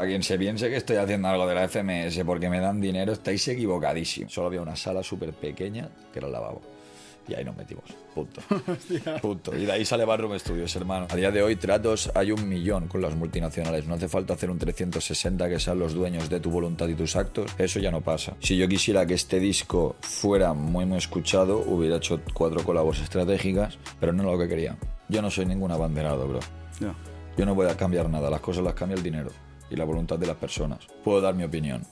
A quien se piense que estoy haciendo algo de la FMS porque me dan dinero, estáis equivocadísimos. Solo había una sala súper pequeña que era el lavabo. Y ahí nos metimos. Punto. Punto. Y de ahí sale Barroom Studios, hermano. A día de hoy, tratos hay un millón con las multinacionales. No hace falta hacer un 360 que sean los dueños de tu voluntad y tus actos. Eso ya no pasa. Si yo quisiera que este disco fuera muy, muy escuchado, hubiera hecho cuatro colabos estratégicas, pero no es lo que quería. Yo no soy ningún abanderado, bro. Yo no voy a cambiar nada, las cosas las cambia el dinero y la voluntad de las personas. Puedo dar mi opinión.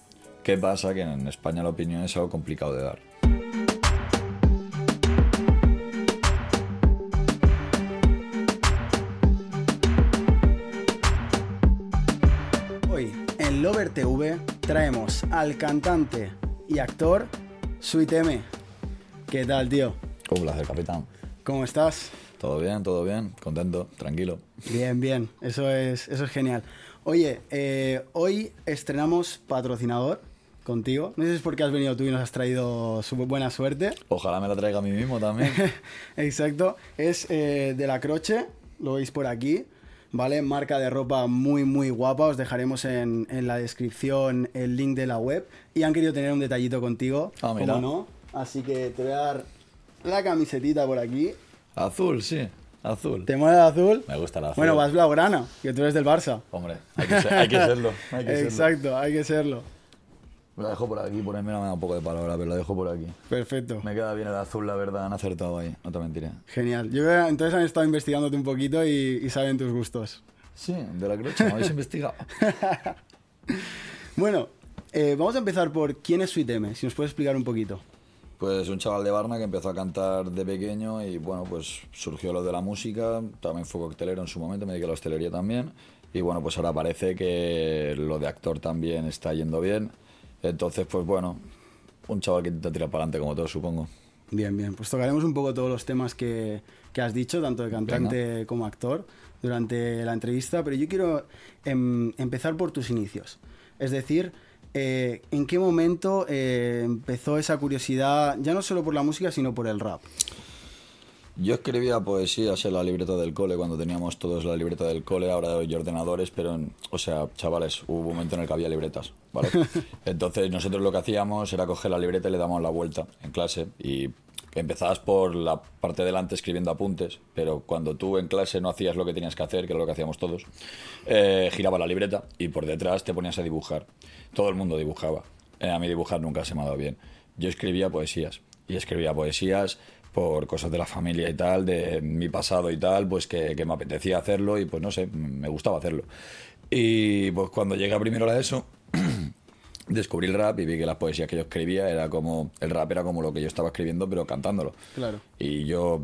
¿Qué pasa? Que en España la opinión es algo complicado de dar. Hoy en Lover TV traemos al cantante y actor Sweet M. ¿Qué tal, tío? Un placer, capitán. ¿Cómo estás? Todo bien, todo bien, contento, tranquilo. Bien, bien, eso es, eso es genial. Oye, eh, hoy estrenamos patrocinador contigo. No sé si es porque has venido tú y nos has traído su buena suerte. Ojalá me la traiga a mí mismo también. Exacto. Es eh, de la Croche, lo veis por aquí. ¿Vale? Marca de ropa muy, muy guapa. Os dejaremos en, en la descripción el link de la web. Y han querido tener un detallito contigo. Ah, mira. ¿Cómo no? Así que te voy a dar la camisetita por aquí. azul, sí, azul. ¿Te mola el azul? Me gusta el azul. Bueno, vas blaugrana, que tú eres del Barça. Hombre, hay que, ser- hay que serlo. hay que serlo. Exacto, hay que serlo. Me la dejo por aquí, por ahí me da un poco de palabra, pero dejo por aquí. Perfecto. Me queda bien el azul, la verdad, han acertado ahí, no te mentiré. Genial. Yo creo que entonces han estado investigándote un poquito y, y saben tus gustos. Sí, de la crocha, me habéis investigado. Bueno, eh, vamos a empezar por quién es M, si nos puedes explicar un poquito. Pues un chaval de Barna que empezó a cantar de pequeño y bueno, pues surgió lo de la música, también fue coctelero en su momento, me dediqué a la hostelería también y bueno, pues ahora parece que lo de actor también está yendo bien. Entonces, pues bueno, un chaval que intenta tirar para adelante como todos, supongo. Bien, bien. Pues tocaremos un poco todos los temas que, que has dicho, tanto de cantante como actor, durante la entrevista, pero yo quiero em, empezar por tus inicios. Es decir, eh, ¿en qué momento eh, empezó esa curiosidad, ya no solo por la música, sino por el rap? Yo escribía poesías en la libreta del cole cuando teníamos todos la libreta del cole, ahora hay ordenadores, pero, en- o sea, chavales, hubo un momento en el que había libretas, ¿vale? Entonces nosotros lo que hacíamos era coger la libreta y le dábamos la vuelta en clase y empezabas por la parte de delante escribiendo apuntes, pero cuando tú en clase no hacías lo que tenías que hacer, que era lo que hacíamos todos, eh, giraba la libreta y por detrás te ponías a dibujar. Todo el mundo dibujaba. Eh, a mí dibujar nunca se me ha dado bien. Yo escribía poesías y escribía poesías por cosas de la familia y tal, de mi pasado y tal, pues que, me apetecía hacerlo y pues no sé, me gustaba hacerlo. Y pues cuando llegué a primero la ESO, descubrí el rap y vi que las poesías que yo escribía era como, el rap era como lo que yo estaba escribiendo pero cantándolo. Claro. Y yo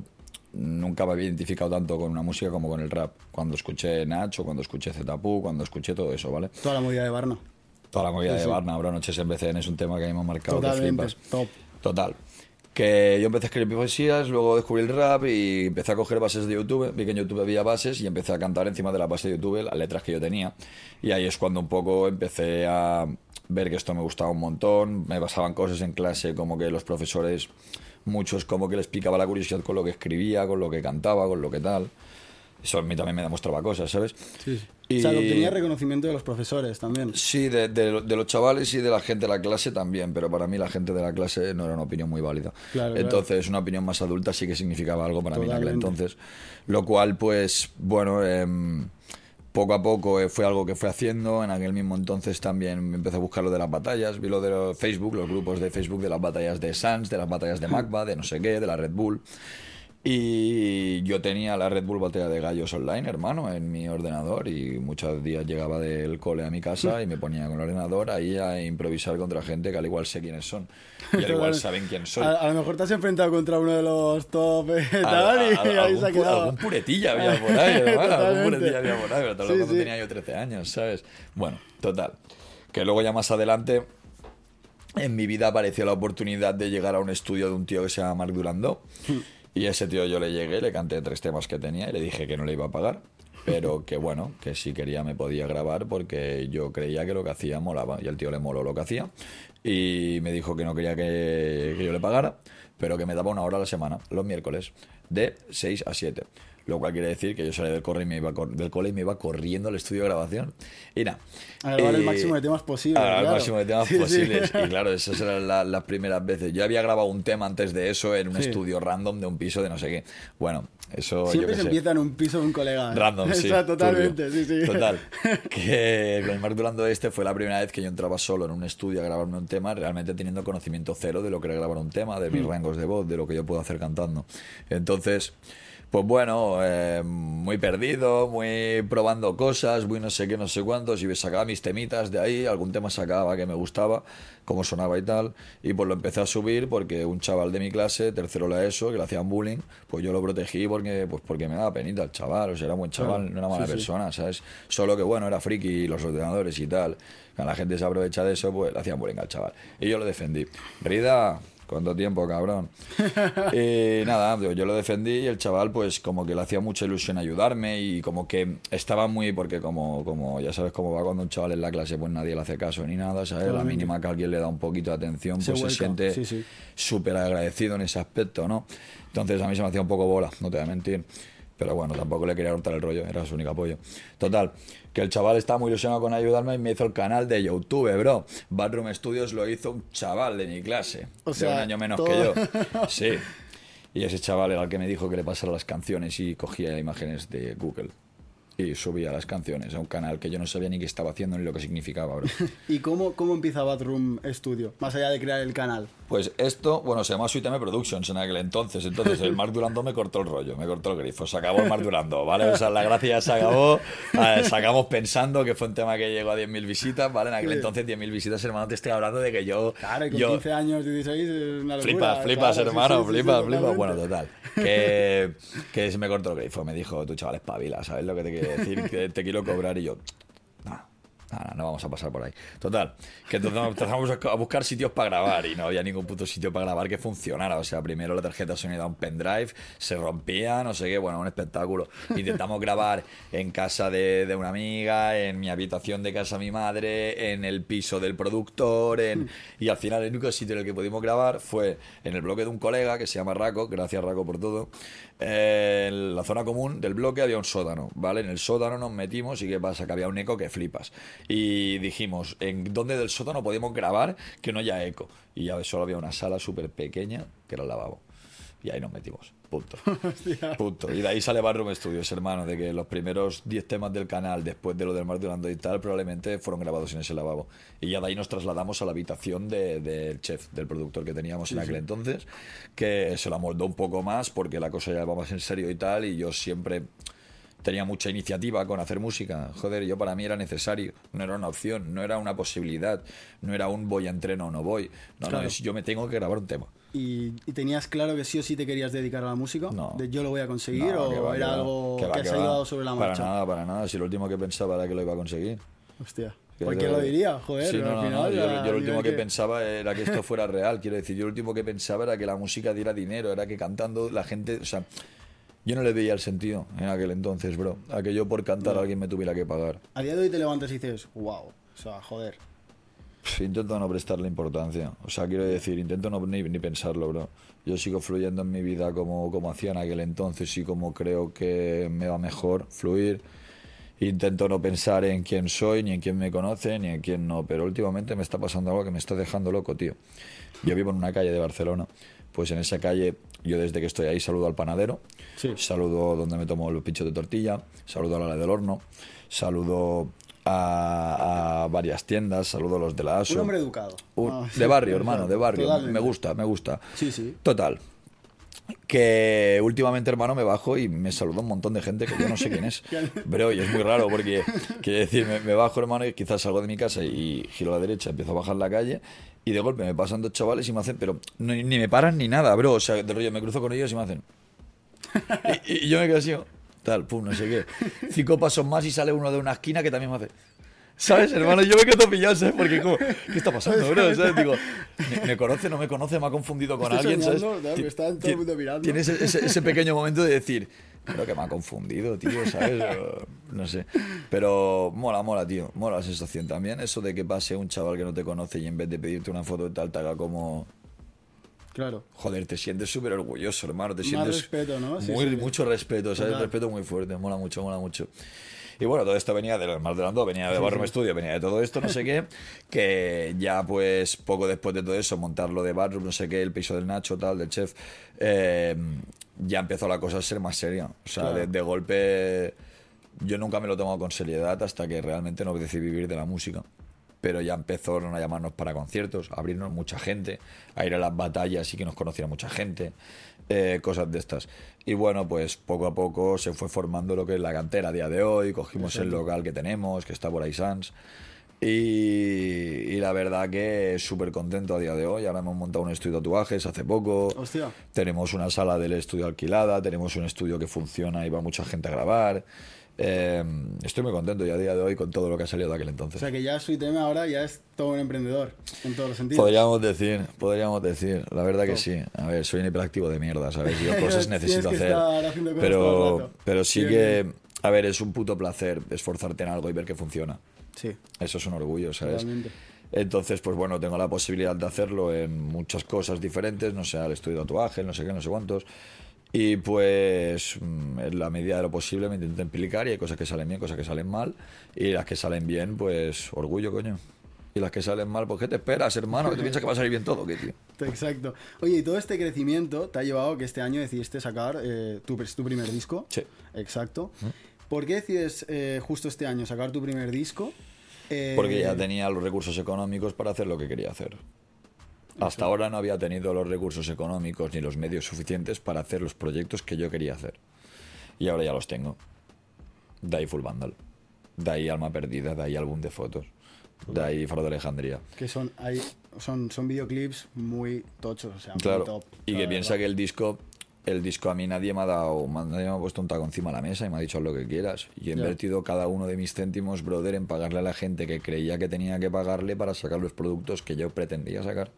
nunca me había identificado tanto con una música como con el rap. Cuando escuché Nacho, cuando escuché Zetapu, cuando escuché todo eso, ¿vale? Toda la movida de Barna. Toda la movida Sí, de sí. Barna, bro, Noches en BCN es un tema que a mí me ha marcado Totalmente. Top. Total. Que yo empecé a escribir poesías, luego descubrí el rap y empecé a coger bases de YouTube. Vi que en YouTube había bases y empecé a cantar encima de la base de YouTube las letras que yo tenía. Y ahí es cuando un poco empecé a ver que esto me gustaba un montón. Me pasaban cosas en clase como que los profesores, muchos como que les picaba la curiosidad con lo que escribía, con lo que cantaba, con lo que tal. Eso a mí también me demostraba cosas, ¿sabes? Sí, sí. Y- O sea, obtenía reconocimiento de los profesores también. Sí, de, de- de los chavales y de la gente de la clase también, pero para mí la gente de la clase no era una opinión muy válida. Claro, entonces, una opinión más adulta sí que significaba algo para mí en aquel entonces. Lo cual, pues, bueno, em, poco a poco eh, fue algo que fue haciendo. En aquel mismo entonces también empecé a buscar lo de las batallas, vi lo de Facebook, los grupos de Facebook de las batallas de Sans, de las batallas de Magba, de no sé qué, de la Red Bull. Y yo tenía la Red Bull Batalla de Gallos online, hermano, en mi ordenador y muchos días llegaba del cole a mi casa y me ponía con el ordenador ahí a improvisar contra gente que al igual sé quiénes son y al igual saben quién soy. A, a lo mejor te has enfrentado contra uno de los top eh, Al- tal, y ahí se ha quedado. Algún puretilla había por ahí, hermano, algún puretilla había por ahí, pero tal vez Sí, cuando sí. tenía yo 13 años, ¿sabes? Bueno, total. Que luego ya más adelante en mi vida apareció la oportunidad de llegar a un estudio de un tío que se llama Marc Durandó. Y ese tío yo le llegué, le canté tres temas que tenía y le dije que no le iba a pagar. Pero que bueno, que si quería me podía grabar porque yo creía que lo que hacía molaba. Y al tío le moló lo que hacía. Y me dijo que no quería que, que yo le pagara, pero que me daba una hora a la semana, los miércoles, de 6 a 7. Lo cual quiere decir que yo salí del, cole y me iba, del cole y me iba corriendo al estudio de grabación. Y nada. A grabar el máximo de temas posibles. A grabar el máximo de temas posibles. Y claro, esas eran las primeras veces. Yo había grabado un tema antes de eso en un estudio random de un piso de no sé qué. Bueno, eso. Siempre se empieza en un piso de un colega. Random, sí. totalmente, sí, sí. Total. Que con el Mark Durando este fue la primera vez que yo entraba solo en un estudio a grabarme un tema, realmente teniendo conocimiento cero de lo que era grabar un tema, de mis mm. rangos de voz, de lo que yo puedo hacer cantando. Entonces pues bueno, eh, muy perdido, muy probando cosas, muy no sé qué, no sé cuántos, y sacaba mis temitas de ahí, algún tema sacaba que me gustaba, cómo sonaba y tal, y pues lo empecé a subir porque un chaval de mi clase, tercero la ESO, que le hacían bullying, pues yo lo protegí porque, pues porque me daba penita el chaval, o sea, era un buen chaval, no era mala persona, ¿sabes? Solo que bueno, era friki los ordenadores y tal, cuando la gente se aprovecha de eso, pues le hacían bullying al chaval. Y yo lo defendí. Rida, ¿Cuánto tiempo, cabrón? y nada, yo lo defendí y el chaval, pues como que le hacía mucha ilusión ayudarme y como que estaba muy, porque como, como ya sabes cómo va cuando un chaval en la clase, pues nadie le hace caso ni nada, ¿sabes? La mínima que alguien le da un poquito de atención, pues se, siente súper agradecido en ese aspecto, ¿no? Entonces a mí se me hacía un poco bola, no te voy a mentir. Pero bueno, tampoco le quería cortar el rollo, era su único apoyo. Total, que el chaval estaba muy ilusionado con ayudarme y me hizo el canal de YouTube, bro. Bathroom Studios lo hizo un chaval de mi clase, o sea, de un año menos que yo. Sí. Y ese chaval era el que me dijo que le pasara las canciones y cogía imágenes de Google y subía las canciones a un canal que yo no sabía ni qué estaba haciendo ni lo que significaba, bro. ¿Y cómo, cómo empieza Bathroom Studio, más allá de crear el canal? Pues esto, bueno, se llama Suiteme Productions en aquel entonces. Entonces el Mark Durando me cortó el rollo, me cortó el grifo. Se acabó el Mark Durando, ¿vale? O sea, la gracia ya se acabó. sacamos pensando que fue un tema que llegó a 10.000 visitas, ¿vale? En aquel entonces 10.000 visitas, hermano, te estoy hablando de que yo. Claro, y con 15 años, 16, es una locura. Flipas, flipas, hermano, flipas, flipas. Bueno, total. Que, que se me cortó el grifo. Me dijo, tú chaval, espabila, ¿sabes lo que te quiero decir? Que te quiero cobrar y yo. No, vamos a pasar por ahí. Total, que empezamos a buscar sitios para grabar y no había ningún puto sitio para grabar que funcionara. O sea, primero la tarjeta sonido a un pendrive, se rompía, no sé qué, bueno, un espectáculo. Intentamos grabar en casa de, de, una amiga, en mi habitación de casa de mi madre, en el piso del productor, en... y al final el único sitio en el que pudimos grabar fue en el bloque de un colega que se llama Raco, gracias Raco por todo, en la zona común del bloque había un sótano, ¿vale? En el sótano nos metimos y ¿qué pasa? Que había un eco que flipas. Y dijimos, ¿en dónde del sótano podemos grabar que no haya eco? Y ya solo había una sala súper pequeña que era el lavabo. Y ahí nos metimos. Punto. Punto. Y de ahí sale Barroom Studios, hermano, de que los primeros 10 temas del canal, después de lo del Mar Durando y tal, probablemente fueron grabados en ese lavabo. Y ya de ahí nos trasladamos a la habitación del chef, del productor que teníamos en aquel entonces, que se la moldó un poco más porque la cosa ya va más en serio y tal, y yo siempre tenía mucha iniciativa con hacer música. Joder, yo para mí era necesario, no era una opción, no era una posibilidad, no era un voy a entreno o no voy. No, no, es yo me tengo que grabar un tema y, tenías claro que sí o sí te querías dedicar a la música? No. ¿De yo lo voy a conseguir o era algo que, has ayudado sobre la marcha? Para nada, para nada. Si lo último que pensaba era que lo iba a conseguir. Hostia. Cualquiera lo diría, joder. Sí, no, no, Yo, lo último que... pensaba era que esto fuera real. Quiero decir, yo lo último que pensaba era que la música diera dinero, era que cantando la gente. O sea, yo no le veía el sentido en aquel entonces, bro. A que yo por cantar alguien me tuviera que pagar. A día de hoy te levantas y dices, wow. O sea, joder. Intento no prestarle importancia. O sea, quiero decir, intento no ni, ni, pensarlo, bro. Yo sigo fluyendo en mi vida como, como hacía en aquel entonces y como creo que me va mejor fluir. Intento no pensar en quién soy, ni en quién me conoce, ni en quién no. Pero últimamente me está pasando algo que me está dejando loco, tío. Yo vivo en una calle de Barcelona. Pues en esa calle, yo desde que estoy ahí saludo al panadero, saludo donde me tomo los pinchos de tortilla, saludo a la del horno, saludo a, varias tiendas, saludo a los de la ASO. Un hombre educado. Ah, de barrio, hermano, de barrio. Me gusta, me gusta. Sí, sí. Total. Que últimamente, hermano, me bajo y me saluda un montón de gente que yo no sé quién es. Pero y es muy raro porque, quiero decir, me, bajo, hermano, y quizás salgo de mi casa y giro a la derecha, empiezo a bajar la calle y de golpe me pasan dos chavales y me hacen, pero ni, me paran ni nada, bro. O sea, de rollo, me cruzo con ellos y me hacen. Y, y yo me quedo así, tal, pum, no sé qué. Cinco pasos más y sale uno de una esquina que también me hace. ¿Sabes, hermano? Yo me quedo pillado, ¿sabes? Porque, como, ¿qué está pasando, bro? ¿Sabes? Digo, ¿me, conoce, no me conoce? ¿Me ha confundido con alguien? ¿sabes? está todo el mundo mirando. Tienes ese, ese, pequeño momento de decir, creo que me ha confundido, tío, ¿sabes? no sé. Pero mola, mola, tío. Mola la sensación también. Eso de que pase un chaval que no te conoce y en vez de pedirte una foto de tal, te haga como Claro. Joder, te sientes súper orgulloso, hermano. Te Más sientes respeto, ¿no? Sí, muy, sí. mucho respeto, ¿sabes? Total. Respeto muy fuerte, mola mucho, mola mucho. Y bueno, todo esto venía del Mar de Lando, venía de Barroom Studio, venía de todo esto, no sé qué, que ya pues poco después de todo eso, montarlo de Barroom, no sé qué, el piso del Nacho, tal, del chef, eh, ya empezó la cosa a ser más seria. O sea, Claro. de, de golpe yo nunca me lo he tomado con seriedad hasta que realmente no decidí vivir de la música. Pero ya empezaron a llamarnos para conciertos, a abrirnos mucha gente, a ir a las batallas y que nos conociera mucha gente, eh, cosas de estas. Y bueno, pues poco a poco se fue formando lo que es la cantera a día de hoy, cogimos el local que tenemos, que está por ahí Sans. Y, y la verdad que súper contento a día de hoy. Ahora hemos montado un estudio de tatuajes hace poco. Hostia. Tenemos una sala del estudio alquilada, tenemos un estudio que funciona y va mucha gente a grabar. Eh, estoy muy contento ya a día de hoy con todo lo que ha salido de aquel O entonces. sea que ya Sweet M ahora ya es todo un emprendedor, en todos los sentidos. Podríamos decir, podríamos decir, la verdad que sí. A ver, soy un hiperactivo de mierda, ¿sabes? Yo cosas necesito hacer. cosas Pero, pero sí que, bien. a ver, es un puto placer esforzarte en algo y ver que funciona. Sí, Eso es un orgullo, ¿sabes? totalmente. Entonces, pues bueno, tengo la posibilidad de hacerlo en muchas cosas diferentes, no sé, al estudio de tatuaje, no sé qué, no sé cuántos. Y pues, mm, en la medida de lo posible me intento implicar y hay cosas que salen bien, cosas que salen mal. Y las que salen bien, pues, orgullo, coño. Y las que salen mal, pues, ¿qué te esperas, hermano? ¿Que te piensas que va a salir bien todo? ¿Qué, tío? Exacto. Oye, y todo este crecimiento te ha llevado a que este año decidiste sacar eh, tu, tu primer disco. Sí. Exacto. ¿Por qué decides eh, justo este año sacar tu primer disco? Eh, Porque ya tenía los recursos económicos para hacer lo que quería hacer. Hasta ahora no había tenido los recursos económicos ni los medios suficientes para hacer los proyectos que yo quería hacer. Y ahora ya los tengo. De ahí Full Vandal. De ahí Alma Perdida, de ahí álbum de fotos. De ahí Faro de Alejandría. Que son, hay, son, son videoclips muy tochos, o sea, muy Claro. top. y que piensa que el disco, el disco a mí nadie me ha dado, nadie me ha puesto un taco encima de la mesa y me ha dicho lo que quieras. Y he invertido cada uno de mis céntimos, brother, en pagarle a la gente que creía que tenía que pagarle para sacar los productos que yo pretendía sacar.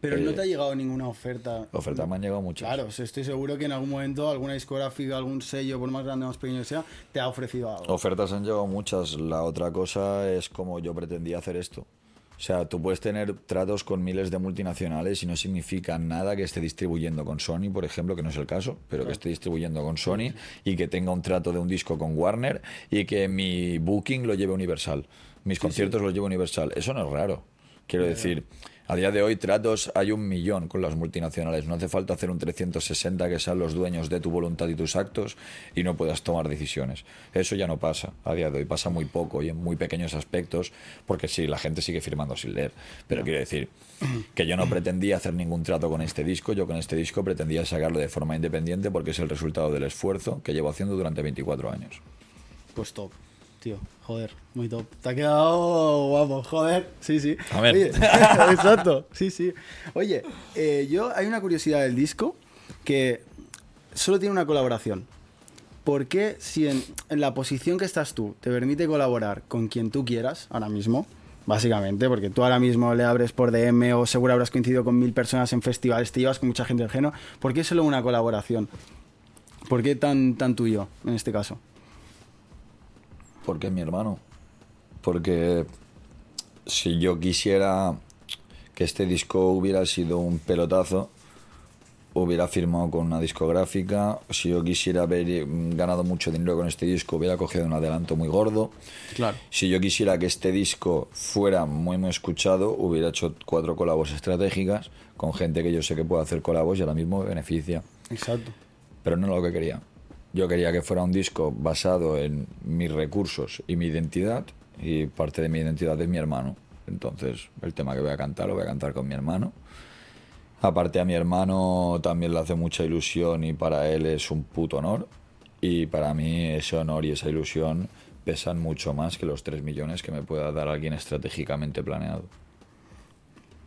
Pero no eh, te ha llegado ninguna oferta. Ofertas me han llegado muchas. Claro, estoy seguro que en algún momento alguna discográfica, algún sello, por más grande o más pequeño que sea, te ha ofrecido algo. Ofertas han llegado muchas. La otra cosa es como yo pretendía hacer esto. O sea, tú puedes tener tratos con miles de multinacionales y no significa nada que esté distribuyendo con Sony, por ejemplo, que no es el caso, pero que esté distribuyendo con Sony y que tenga un trato de un disco con Warner y que mi booking lo lleve Universal, mis conciertos los lleve Universal. Eso no es raro. Quiero decir, a día de hoy tratos hay un millón con las multinacionales. No hace falta hacer un 360 que sean los dueños de tu voluntad y tus actos y no puedas tomar decisiones. Eso ya no pasa a día de hoy. Pasa muy poco y en muy pequeños aspectos porque sí, la gente sigue firmando sin leer. Pero quiero decir que yo no pretendía hacer ningún trato con este disco. Yo con este disco pretendía sacarlo de forma independiente porque es el resultado del esfuerzo que llevo haciendo durante 24 años. Pues top, tío. Joder, muy top. Te ha quedado guapo, joder. Sí, sí. A ver. Oye, exacto. Sí, sí. Oye, eh, yo hay una curiosidad del disco que solo tiene una colaboración. ¿Por qué si en, en la posición que estás tú te permite colaborar con quien tú quieras ahora mismo? Básicamente, porque tú ahora mismo le abres por DM o seguro habrás coincidido con mil personas en festivales, te llevas con mucha gente ajeno. ¿Por qué solo una colaboración? ¿Por qué tan, tan tuyo en este caso? Porque es mi hermano. Porque si yo quisiera que este disco hubiera sido un pelotazo, hubiera firmado con una discográfica. Si yo quisiera haber ganado mucho dinero con este disco, hubiera cogido un adelanto muy gordo. Claro. Si yo quisiera que este disco fuera muy muy escuchado, hubiera hecho cuatro colabos estratégicas con gente que yo sé que puede hacer colabos y ahora mismo me beneficia Exacto. pero no lo que quería. Yo quería que fuera un disco basado en mis recursos y mi identidad, y parte de mi identidad es mi hermano. Entonces, el tema que voy a cantar lo voy a cantar con mi hermano. Aparte a mi hermano también le hace mucha ilusión y para él es un puto honor. Y para mí ese honor y esa ilusión pesan mucho más que los 3 millones que me pueda dar alguien estratégicamente planeado.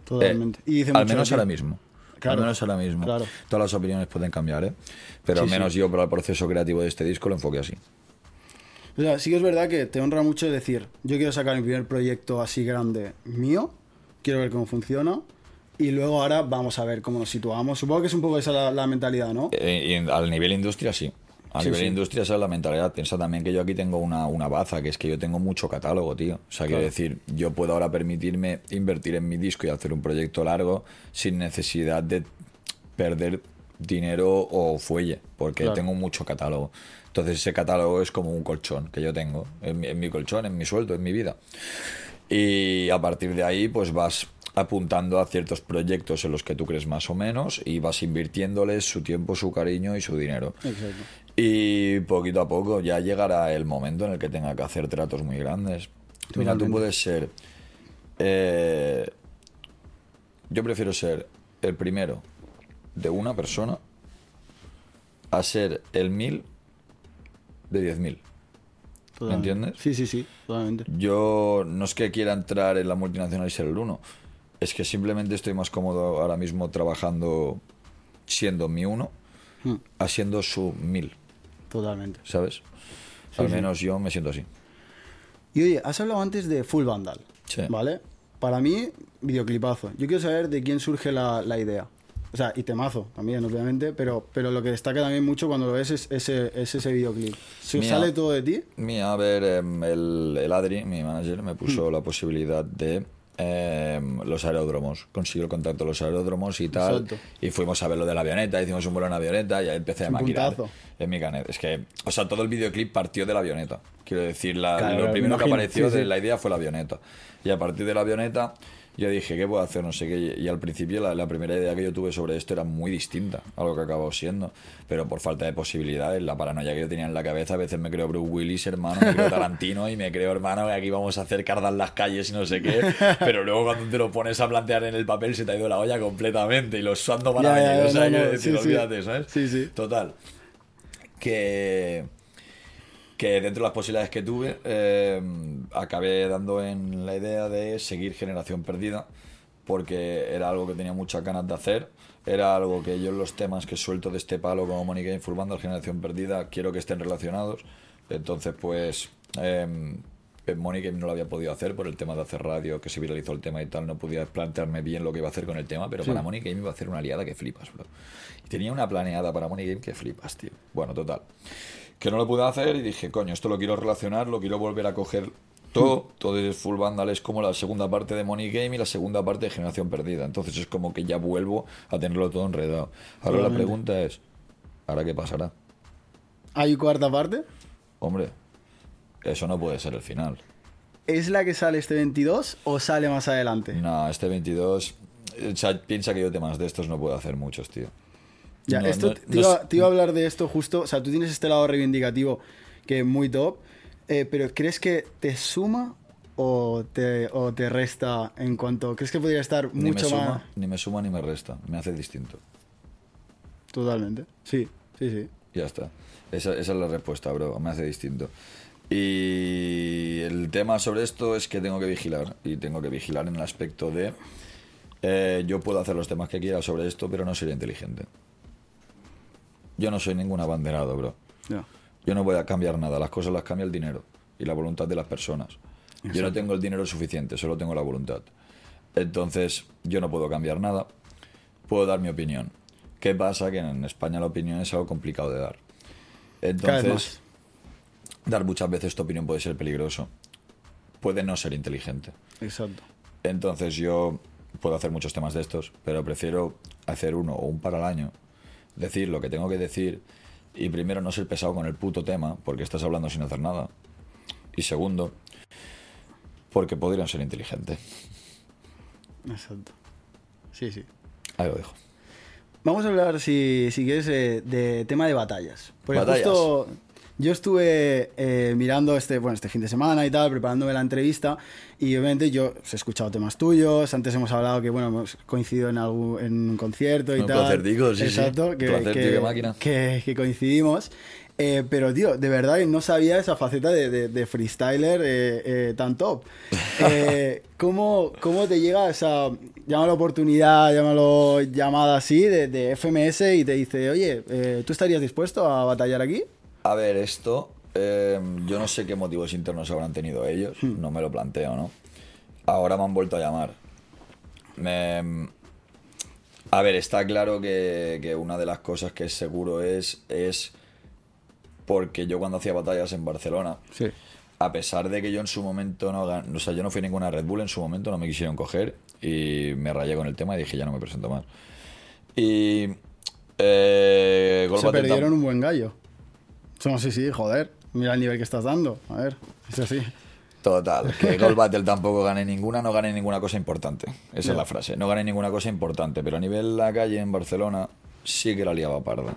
Totalmente. Eh, y dice al mucho menos ahora mismo. Claro, al menos ahora mismo. claro. Todas las opiniones pueden cambiar, ¿eh? Pero al menos sí. yo para el proceso creativo de este disco lo enfoqué así. O sea, sí que es verdad que te honra mucho decir, yo quiero sacar mi primer proyecto así grande mío, quiero ver cómo funciona, y luego ahora vamos a ver cómo nos situamos. Supongo que es un poco esa la, la mentalidad, ¿no? Eh, y en- al nivel industria sí. A Sí, nivel sí. industria esa es la mentalidad. Piensa también que yo aquí tengo una, una baza, que es que yo tengo mucho catálogo, tío. O sea, quiero decir, yo puedo ahora permitirme invertir en mi disco y hacer un proyecto largo sin necesidad de perder dinero o fuelle, porque Claro. tengo mucho catálogo. Entonces ese catálogo es como un colchón que yo tengo, en mi, en mi colchón, en mi sueldo, en mi vida. Y a partir de ahí, pues vas apuntando a ciertos proyectos en los que tú crees más o menos y vas invirtiéndoles su tiempo, su cariño y su dinero. Exacto. Y poquito a poco ya llegará el momento en el que tenga que hacer tratos muy grandes. Mira, tú puedes ser... eh, yo prefiero ser el primero de una persona a ser el mil de diez mil. ¿Me entiendes? Sí, sí, sí, totalmente. Yo no es que quiera entrar en la multinacional y ser el uno. Es que simplemente estoy más cómodo ahora mismo trabajando siendo mi uno, Mm, haciendo su mil. Totalmente. ¿sabes? Sí, Al sí. menos yo me siento así. Y oye, has hablado antes de Full Vandal, Sí. ¿vale? Para mí, videoclipazo. Yo quiero saber de quién surge la, la idea. O sea, y temazo también, obviamente, pero, pero lo que destaca también mucho cuando lo ves es ese, es ese videoclip. ¿Se-. ¿Sale todo de ti? Mira, a ver, em, el, el Adri, mi manager, me puso la posibilidad de em, los aeródromos. Consiguió el contacto de los aeródromos y tal. Exacto. Y fuimos a ver lo de la avioneta, hicimos un vuelo en avioneta y ahí empecé a maquinar puntazo. en mi canet. Es que, o sea, todo el videoclip partió de la avioneta. Quiero decir, la- Claro, lo me primero que imagino, apareció sí, de sí. la idea fue la avioneta. Y a partir de la avioneta yo dije, ¿qué puedo hacer? No sé qué. Y al principio la, la primera idea que yo tuve sobre esto era muy distinta a lo que acabó siendo. Pero por falta de posibilidades, la paranoia que yo tenía en la cabeza, a veces me creo Bruce Willis, hermano, me creo Tarantino y me creo, hermano, que aquí vamos a hacer cardas en las calles y no sé qué. Pero luego cuando te lo pones a plantear en el papel se te ha ido la olla completamente y los usando para Ya, venir. ya, O sea, no, quiero no, decir, sí, sí. olvídate, ¿sabes? Sí, sí. Total. Que que dentro de las posibilidades que tuve, eh, acabé dando en la idea de seguir Generación Perdida, porque era algo que tenía muchas ganas de hacer, era algo que yo en los temas que suelto de este palo como Mónica Full Bundle, Generación Perdida, quiero que estén relacionados, entonces pues... Eh, Mónica no lo había podido hacer por el tema de hacer radio, que se viralizó el tema y tal, no podía plantearme bien lo que iba a hacer con el tema, pero Sí. para Mónica me iba a hacer una liada que flipas, bro. Y tenía una planeada para Money Game que flipas, tío. Bueno, total. Que no lo pude hacer y dije, coño, esto lo quiero relacionar, lo quiero volver a coger todo. Todo es Full Vandal es como la segunda parte de Money Game y la segunda parte de Generación Perdida. Entonces es como que ya vuelvo a tenerlo todo enredado. Ahora la pregunta es, ¿ahora qué pasará? ¿Hay cuarta parte? Hombre, eso no puede ser el final. ¿Es la que sale este 22 o sale más adelante? No, este 22... O sea, piensa que yo temas de estos no puedo hacer muchos, tío. Ya, No, esto no- te, iba, te iba a hablar de esto justo. O sea, tú tienes este lado reivindicativo que es muy top, eh, pero ¿crees que te suma o te, o te resta en cuanto. ¿Crees que podría estar Ni me, mucho suma, más? ni me suma ni me resta. Me hace distinto. Totalmente. Sí, sí, sí. Ya está. Esa, esa es la respuesta, bro. Me hace distinto. Y el tema sobre esto es que tengo que vigilar. Y tengo que vigilar en el aspecto de... eh, yo puedo hacer los temas que quiera sobre esto, pero no seré inteligente. Yo no soy ningún abanderado, bro. Yo no voy a cambiar nada. Las cosas las cambia el dinero y la voluntad de las personas. Yo no tengo el dinero suficiente, solo tengo la voluntad. Entonces, yo no puedo cambiar nada. Puedo dar mi opinión. ¿Qué pasa? Que en España la opinión es algo complicado de dar. Entonces, dar muchas veces tu opinión puede ser peligroso. Puede no ser inteligente. Exacto. Entonces yo puedo hacer muchos temas de estos, pero prefiero hacer uno o un para el año, decir lo que tengo que decir y primero no ser pesado con el puto tema, porque estás hablando sin hacer nada. Y segundo, porque podrían ser inteligente. Exacto. Sí, sí. Ahí lo dejo. Vamos a hablar, si, si quieres, eh, de tema de batallas. Porque Batallas. justo yo estuve eh, mirando este, bueno, este fin de semana y tal, preparándome la entrevista, y obviamente yo os he escuchado temas tuyos, antes hemos hablado que, bueno, hemos coincidido en, algún, en un concierto y Un tal. placertico, sí, sí. Exacto, que, Placer, que, tío, máquina. que- que coincidimos. Eh, pero, tío, de verdad no sabía esa faceta de, de- de freestyler eh, eh, tan top. Eh, ¿cómo, ¿Cómo te llega esa, llámalo oportunidad, llámalo llamada así, de, de FMS y te dice, oye, eh, ¿tú estarías dispuesto a batallar aquí? A ver, esto, eh, yo no sé qué motivos internos habrán tenido ellos, no me lo planteo, ¿no? Ahora me han vuelto a llamar. Me- a ver, está claro que, que una de las cosas que seguro es, es porque yo cuando hacía batallas en Barcelona, Sí. a pesar de que yo en su momento no o sea, yo no fui ninguna Red Bull en su momento, no me quisieron coger y me rayé con el tema y dije ya no me presento más. Y eh, Se perdieron un buen gallo. No, sí, sí, joder. Mira el nivel que estás dando. A ver, es así. Total, que Gold Battle tampoco gané ninguna, no gané ninguna cosa importante. Esa es la frase. No gané ninguna cosa importante, pero a nivel la calle en Barcelona sí que la liaba parda.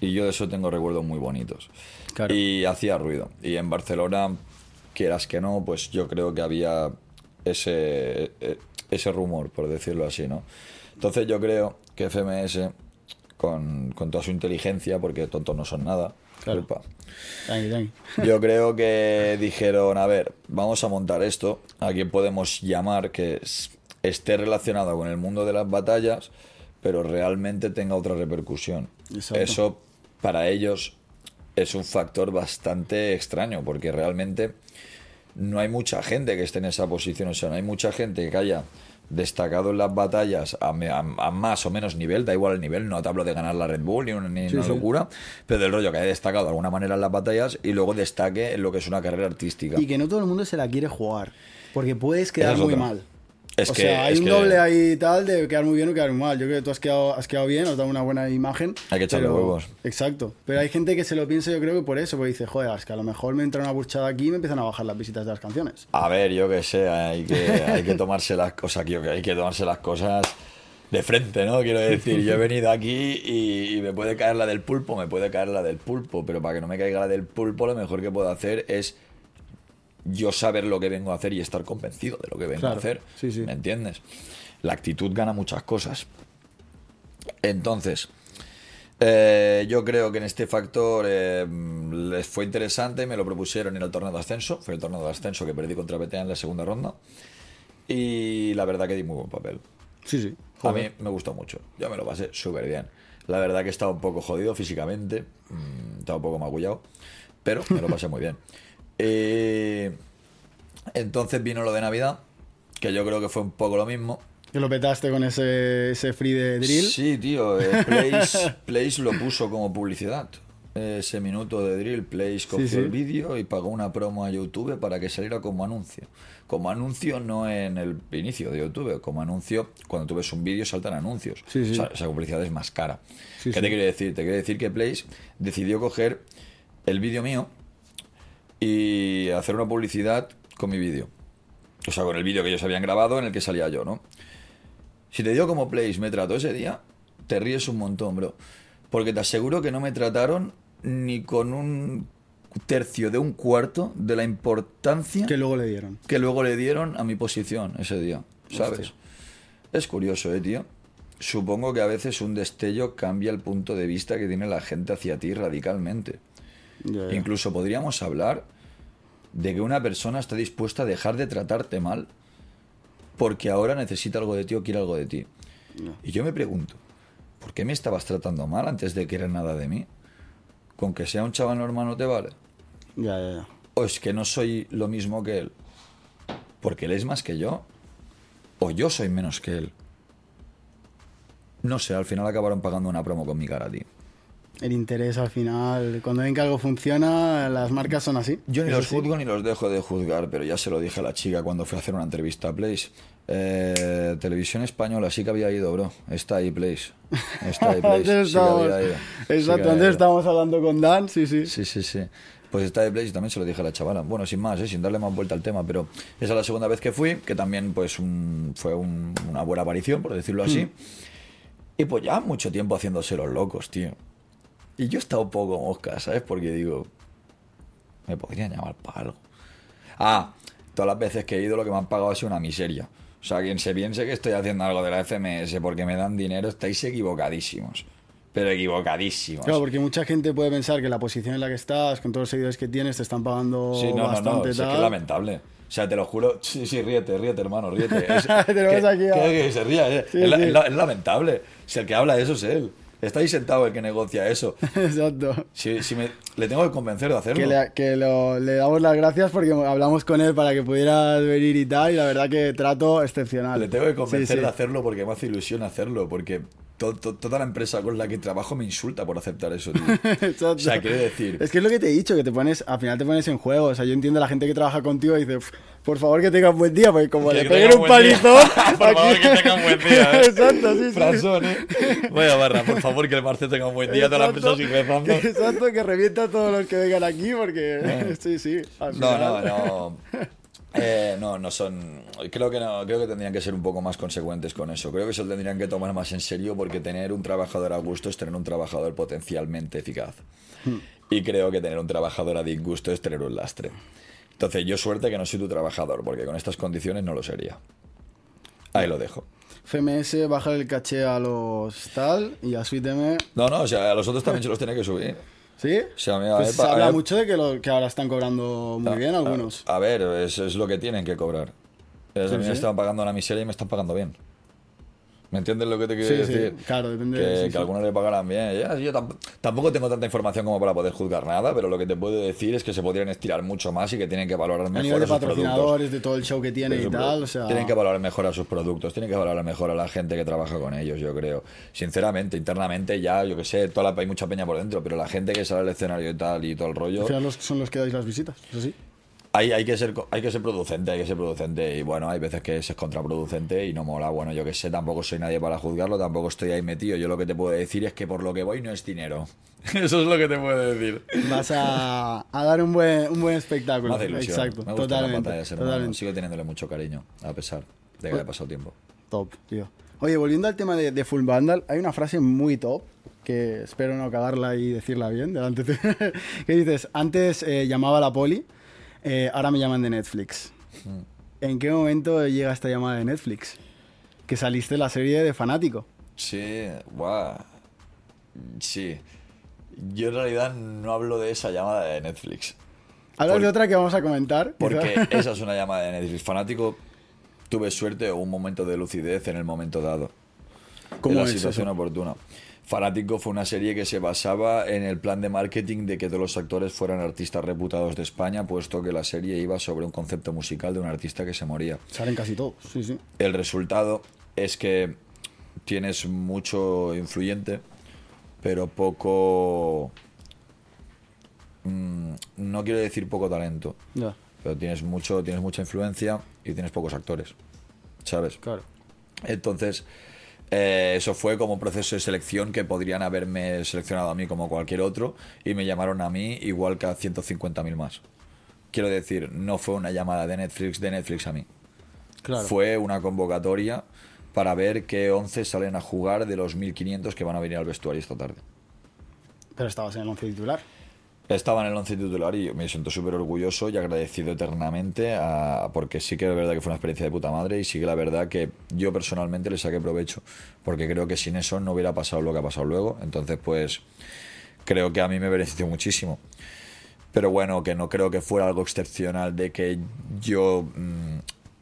Y yo de eso tengo recuerdos muy bonitos. Claro. Y hacía ruido. Y en Barcelona, quieras que no, pues yo creo que había ese, eh, ese rumor, por decirlo así, ¿no? Entonces yo creo que FMS, con, con toda su inteligencia, porque tontos no son nada, Claro. culpa, Tranqui, tranqui. yo creo que dijeron, a ver, vamos a montar esto, a quien podemos llamar que es- esté relacionado con el mundo de las batallas, pero realmente tenga otra repercusión. Exacto. Eso para ellos es un factor bastante extraño, porque realmente no hay mucha gente que esté en esa posición, o sea, no hay mucha gente que haya destacado en las batallas a, a- a más o menos nivel, da igual el nivel, no te hablo de ganar la Red Bull ni una, ni Sí, una sí. locura, pero del rollo que haya destacado de alguna manera en las batallas y luego destaque en lo que es una carrera artística. Y que no todo el mundo se la quiere jugar. Porque puedes quedar es muy otra. mal. Es o que- sea, hay es un que- doble ahí y tal de quedar muy bien o quedar muy mal. Yo creo que tú has quedado, has quedado bien, has dado una buena imagen. Hay que echarle pero- huevos. Exacto. Pero hay gente que se lo piensa, yo creo que por eso, porque dice, joder, es que a lo mejor me entra una burchada aquí y me empiezan a bajar las visitas de las canciones. A ver, yo que sé, hay que, hay que tomarse las cosas, que hay que tomarse las cosas de frente, ¿no? Quiero decir, yo he venido aquí y, y me puede caer la del pulpo, me puede caer la del pulpo, pero para que no me caiga la del pulpo, lo mejor que puedo hacer es yo saber lo que vengo a hacer y estar convencido de lo que vengo Claro, a hacer. sí, sí. ¿Me entiendes? La actitud gana muchas cosas. Entonces, eh, yo creo que en este factor eh, les fue interesante, me lo propusieron en el torneo de ascenso, fue el torneo de ascenso que perdí contra PTA en la segunda ronda y la verdad que di muy buen papel. Sí, sí. A mí me gustó mucho, yo me lo pasé súper bien. La verdad que estaba un poco jodido físicamente, mm, estaba un poco magullado, pero me lo pasé muy bien. Eh, entonces vino lo de Navidad, que yo creo que fue un poco lo mismo. Que lo petaste con ese, ese free de drill. Sí, tío. eh, Place, Place lo puso como publicidad. Ese minuto de drill, Place cogió sí. el vídeo y pagó una promo a YouTube para que saliera como anuncio. Como anuncio no en el inicio de YouTube, como anuncio cuando tú ves un vídeo saltan anuncios. Sí, sí. O sea, esa publicidad es más cara. ¿Qué te quiere decir? Te quiere decir que Place decidió coger el vídeo mío y hacer una publicidad con mi vídeo. O sea, con el vídeo que ellos habían grabado en el que salía yo, ¿no? Si te digo como Place me trató ese día, te ríes un montón, bro. Porque te aseguro que no me trataron ni con un tercio de un cuarto de la importancia Que luego le dieron. que luego le dieron a mi posición ese día, ¿sabes? Hostia. Es curioso, ¿eh, tío? Supongo que a veces un destello cambia el punto de vista que tiene la gente hacia ti radicalmente. Incluso podríamos hablar de que una persona está dispuesta a dejar de tratarte mal porque ahora necesita algo de ti o quiere algo de ti. Y yo me pregunto, ¿por qué me estabas tratando mal antes de querer nada de mí? ¿Con que sea un chaval normal no te vale? Ya, ya, ya. ¿O es que no soy lo mismo que él? ¿Porque él es más que yo? ¿O yo soy menos que él? No sé, al final acabaron pagando una promo con mi cara, tío. El interés al final, cuando ven que algo funciona, las marcas son así. Yo ni los sí. juzgo ni los dejo de juzgar, pero ya se lo dije a la chica cuando fui a hacer una entrevista a Place. Eh, televisión española sí que había ido, bro. Está ahí, Place. Está ahí, Place. Antes Sí. Sí que Exacto, antes ido. estábamos hablando con Dan, sí, sí. Sí, sí, sí. Pues está de Place y también se lo dije a la chavala. Bueno, sin más, ¿eh? sin darle más vuelta al tema, pero esa es la segunda vez que fui, que también pues un- fue un- una buena aparición, por decirlo así. Y pues ya mucho tiempo haciéndose los locos, tío. Y yo he estado un poco mosca, ¿sabes? Porque digo, me podrían llamar para algo. Ah, todas las veces que he ido lo que me han pagado ha sido una miseria. O sea, quien se piense que estoy haciendo algo de la FMS porque me dan dinero, estáis equivocadísimos. Pero equivocadísimos. Claro, porque mucha gente puede pensar que la posición en la que estás, con todos los seguidores que tienes, te están pagando Sí, no, no, no, bastante si es que es lamentable. O sea, te lo juro. Sí, sí, ríete, ríete, hermano, ríete. Es, Tenemos que, aquí que- que se ría, eh. Sí, es, sí. es lamentable. Si el que habla de eso es él. Está ahí sentado el que negocia eso. Exacto. Si, si me, le tengo que convencer de hacerlo. Que, le, que lo- le damos las gracias porque hablamos con él para que pudieras venir y tal, y la verdad que trato excepcional. Le tengo que convencer Sí, sí. de hacerlo porque me hace ilusión hacerlo. Porque to- to- toda la empresa con la que trabajo me insulta por aceptar eso, tío. Exacto. O sea, quiero decir... Es que es lo que te he dicho, que te pones, al final te pones en juego. O sea, yo entiendo a la gente que trabaja contigo y dice, "Uf, por favor que tengas buen día, porque como Que le peguen un palizón. Por favor, que tenga un buen día, ¿eh? Exacto, sí, sí. Frasón, ¿eh? Vaya barra, por favor, que el Marce tenga un buen día. Toda la empresa Exacto. sigue rezando. Que- Exacto, que revienta a todos los que vengan aquí, porque sí, sí. al No, no, final- no. Eh, no, no son. Creo que no, creo que tendrían que ser un poco más consecuentes con eso. Creo que se lo tendrían que tomar más en serio porque tener un trabajador a gusto es tener un trabajador potencialmente eficaz. Y creo que tener un trabajador a disgusto es tener un lastre. Entonces, yo suerte que no soy tu trabajador, porque con estas condiciones no lo sería. Ahí lo dejo. FMS, bajar el caché a los tal y a Suite M. No, no, o sea, a los otros también se los tiene que subir. ¿Sí? O sea, mira, Pues se habla mucho de que, lo, que ahora están cobrando muy bien algunos. A, a ver, eso es lo que tienen que cobrar. Sí, sí. me estaban pagando una miseria y me están pagando bien. ¿Me entiendes lo que te quiero Sí, sí, decir? claro, depende Que, de- sí, que sí. algunos le pagarán bien. Yo tamp- tampoco tengo tanta información como para poder juzgar nada, pero lo que te puedo decir es que se podrían estirar mucho más y que tienen que valorar a mejor nivel de a sus productos. patrocinadores, de todo el show que tiene y tal, o sea... Tienen que valorar mejor a sus productos, tienen que valorar mejor a la gente que trabaja con ellos, yo creo. Sinceramente, internamente ya, yo que sé, toda la, hay mucha peña por dentro, pero la gente que sale al escenario y tal y todo el rollo... Al final los- son los que dais las visitas, eso sí. Hay, hay, que ser, hay que ser producente, hay que ser producente. Y bueno, hay veces que es contraproducente y no mola. Bueno, yo que sé, tampoco soy nadie para juzgarlo, tampoco estoy ahí metido. Yo lo que te puedo decir es que por lo que voy no es dinero. Eso es lo que te puedo decir. Vas a, a dar un buen, un buen espectáculo. Me hace ilusión. Exacto, Me gustan las totalmente. hermano. totalmente. Sigo teniéndole mucho cariño, a pesar de que haya pasado tiempo. Top, tío. Oye, volviendo al tema de, de Full Vandal, hay una frase muy top que espero no cagarla y decirla bien delante de que dices, antes eh, llamaba a la poli, eh, ahora me llaman de Netflix. Mm. ¿En qué momento llega esta llamada de Netflix? Que saliste la serie de Fanático. Sí, guau. Sí. Yo en realidad no hablo de esa llamada de Netflix. Hablas de otra que vamos a comentar. Porque esa es una llamada de Netflix. Fanático, tuve suerte o un momento de lucidez en el momento dado. ¿Cómo en la es situación eso? oportuna. Fanático fue una serie que se basaba en el plan de marketing de que todos los actores fueran artistas reputados de España, puesto que la serie iba sobre un concepto musical de un artista que se moría. Salen casi todos, sí, sí. El resultado es que tienes mucho influyente, pero poco... mm, no quiero decir poco talento, Ya, pero tienes mucho tienes mucha influencia y tienes pocos actores sabes claro. entonces eh, eso fue como un proceso de selección que podrían haberme seleccionado a mí como cualquier otro y me llamaron a mí igual que a 150.000 más quiero decir no fue una llamada de Netflix de Netflix a mí Claro. fue una convocatoria para ver qué 11 salen a jugar de los 1500 que van a venir al vestuario esta tarde Pero estabas en el once titular. Estaba en el once titular y me siento súper orgulloso y agradecido eternamente a- porque sí que es verdad que fue una experiencia de puta madre y sí que la verdad que yo personalmente le saqué provecho porque creo que sin eso no hubiera pasado lo que ha pasado luego. Entonces pues creo que a mí me benefició muchísimo. Pero bueno, que no creo que fuera algo excepcional de que yo mm,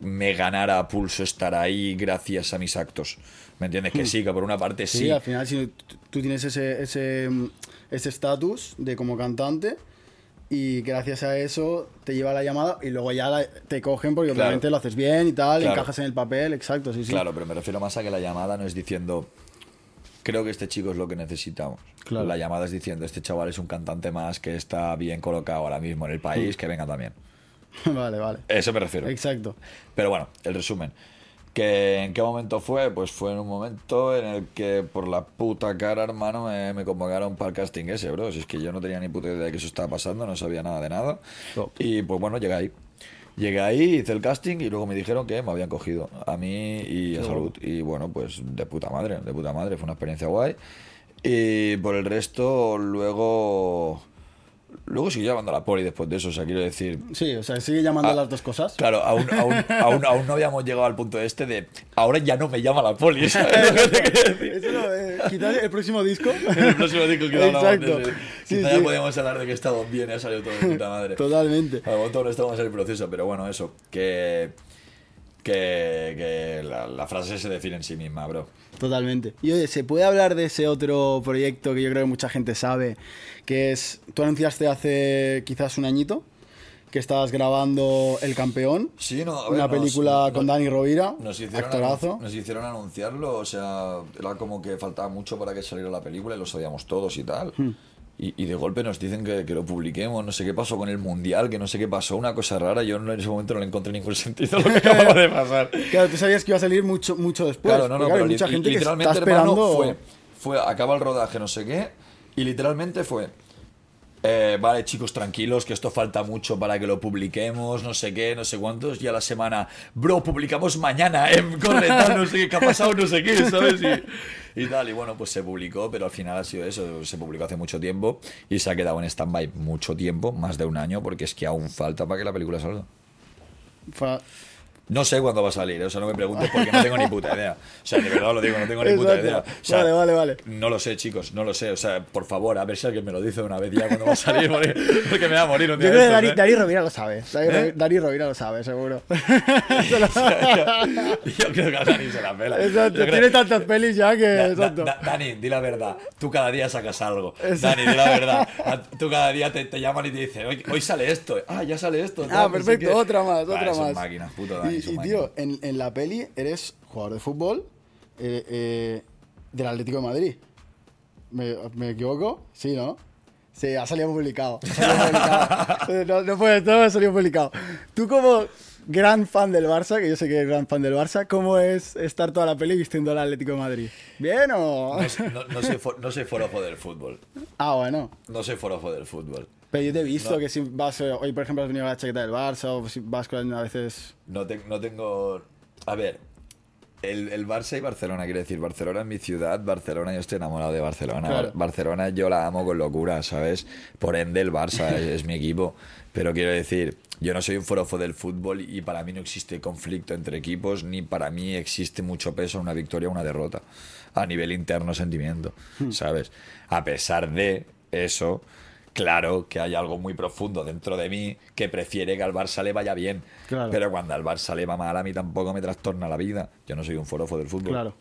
me ganara a pulso estar ahí gracias a mis actos. ¿Me entiendes? Que sí, que por una parte Sí, sí. al final si tú- tienes ese ese mm, ese estatus de como cantante y gracias a eso te lleva la llamada y luego ya la- te cogen porque Claro. obviamente lo haces bien y tal, Claro. encajas en el papel, exacto, sí, sí. Claro, pero me refiero más a que la llamada no es diciendo, creo que este chico es lo que necesitamos. Claro. La llamada es diciendo, este chaval es un cantante más que está bien colocado ahora mismo en el país, que venga también. vale, vale. Eso me refiero. Exacto. Pero bueno, el resumen. ¿Que ¿En qué momento fue? Pues fue en un momento en el que por la puta cara, hermano, me, me convocaron para el casting ese, bro. Si es que yo no tenía ni puta idea de que eso estaba pasando, no sabía nada de nada. Y pues bueno, llegué ahí. Llegué ahí, hice el casting y luego me dijeron que me habían cogido a mí y a Salud. Y bueno, pues de puta madre, de puta madre, fue una experiencia guay. Y por el resto, luego... Luego siguió llamando a la poli después de eso, o sea, quiero decir... Sí, o sea, sigue llamando Ah, las dos cosas. Claro, aún, aún, aún, aún no habíamos llegado al punto este de ahora ya no me llama la poli, ¿sabes lo no, eh, quizás el próximo disco. El próximo disco que Exacto. ese. Sí, ya podemos hablar de que estamos bien, ha salido todo de puta madre. Totalmente. Al momento no estamos en el proceso, pero bueno, eso, que, que, que la, la frase se define en sí misma, bro. Totalmente. Y oye, ¿se puede hablar de ese otro proyecto que yo creo que mucha gente sabe? Que es, tú anunciaste hace quizás un añito que estabas grabando El Campeón. Sí, no, a ver, una nos- película nos- con Dani Rovira, Nos hicieron, actorazo. nos hicieron anunciarlo, o sea, era como que faltaba mucho para que saliera la película y lo sabíamos todos y tal. Hmm. Y, y de golpe nos dicen que, que lo publiquemos, no sé qué pasó con el mundial, que no sé qué pasó, una cosa rara. Yo en ese momento no le encontré ningún sentido lo que acababa de pasar. Claro, tú sabías que iba a salir mucho, mucho después. Claro, no, no, pero mucha gente que está literalmente, hermano, esperando. fue, fue, acaba el rodaje, no sé qué, y literalmente fue, eh, vale, chicos, tranquilos, que esto falta mucho para que lo publiquemos, no sé qué, no sé cuántos, y a la semana, bro, publicamos mañana, eh, corre, tal, no sé qué, que ha pasado, no sé qué, ¿sabes? Y, tal, y bueno, pues se publicó, pero al final ha sido eso, se publicó hace mucho tiempo y se ha quedado en stand-by mucho tiempo, más de un año, porque es que aún falta para que la película salga. No sé cuándo va a salir, o sea, no me preguntes porque no tengo ni puta idea. O sea, de verdad lo digo, no tengo ni puta Exacto. idea. O sea, Vale, vale, vale. No lo sé, chicos, no lo sé. O sea, por favor, a ver si alguien me lo dice una vez ya cuando va a salir, porque, me va a morir un Yo día. creo de que Dani, ¿eh? Rovira lo sabe. Dani, ¿Eh? Dani Rovira lo sabe, seguro. Yo creo que a Dani se la pela. Exacto, Yo creo- tiene tantas pelis ya que. Da- da- exacto. da- Dani, di la verdad. Tú cada día sacas algo. Exacto. Dani, di la verdad. Tú cada día te, te llaman y te dicen, hoy, hoy sale esto. Ah, ya sale esto. Ah, perfecto, otra más, Ah, otra son más. máquinas, puto Dani. y, y, tío, en, en la peli eres jugador de fútbol eh, eh, del Atlético de Madrid. ¿Me, me equivoco? Sí, ¿no? Sí, ha salido publicado. ha salido publicado. No, no puede todo, ha salido publicado. Tú como gran fan del Barça, que yo sé que eres gran fan del Barça, ¿cómo es estar toda la peli vistiendo al Atlético de Madrid? ¿Bien o...? No, sé- no, no soy, for- no soy forofo del fútbol. Ah, bueno. No soy forofo del fútbol. Pero yo te he visto No. que si vas... eh, Hoy, por ejemplo, has venido con la chaqueta del Barça o si vas con a veces... No, te- no tengo. A ver, el, el Barça y Barcelona, quiero decir, Barcelona es mi ciudad, Barcelona, yo estoy enamorado de Barcelona. Claro. Bar- Barcelona yo la amo con locura, ¿sabes? Por ende, el Barça es, es mi equipo. Pero quiero decir, yo no soy un forofo del fútbol y para mí no existe conflicto entre equipos, ni para mí existe mucho peso en una victoria o una derrota. A nivel interno sentimiento, ¿sabes? A pesar de eso. Claro que hay algo muy profundo dentro de mí que prefiere que al Barça le vaya bien. Claro. Pero cuando al Barça le va mal, a mí tampoco me trastorna la vida. Yo no soy un forofo del fútbol. Claro.